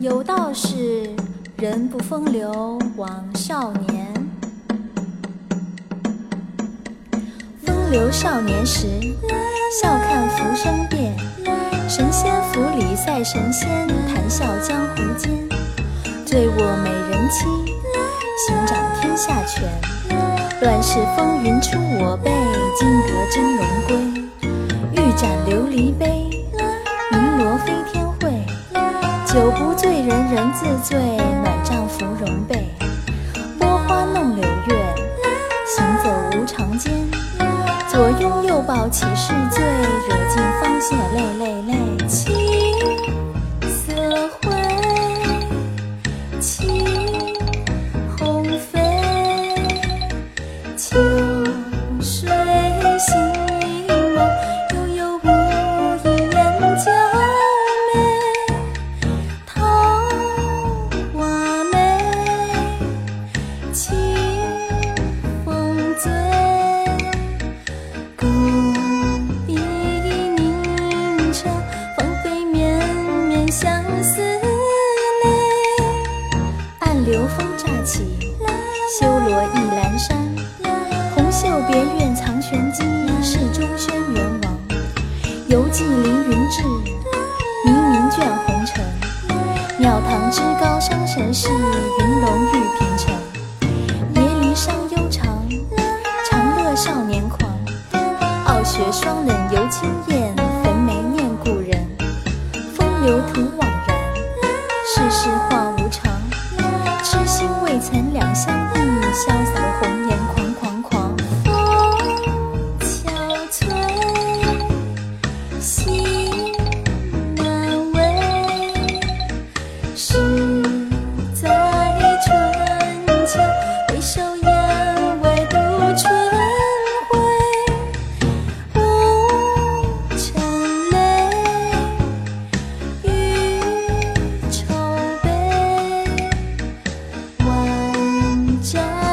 有道是：人不风流枉少年。风流少年时，笑看浮生变。神仙府里赛神仙，谈笑江湖间。醉卧美人妻，行掌天下权。乱世风云出我辈，金阁真龙归。玉盏琉璃杯，鸣锣飞天会。酒不醉，暖帐芙蓉被。拨花弄柳月，行走无常间。左拥右抱岂是醉？惹尽芳心泪泪泪。青色会，青鸿飞。秋相思泪。暗流风乍起，修罗意阑珊。红袖别院藏玄机，世中轩辕王。游记凌云。志，冥冥卷红尘。庙堂之高伤神事，云。龙玉平城。别离伤悠长，长乐少年狂。傲雪霜冷游轻燕，焚眉念故人。风流徒枉然，世事无常。痴心未曾两相忆，潇洒家，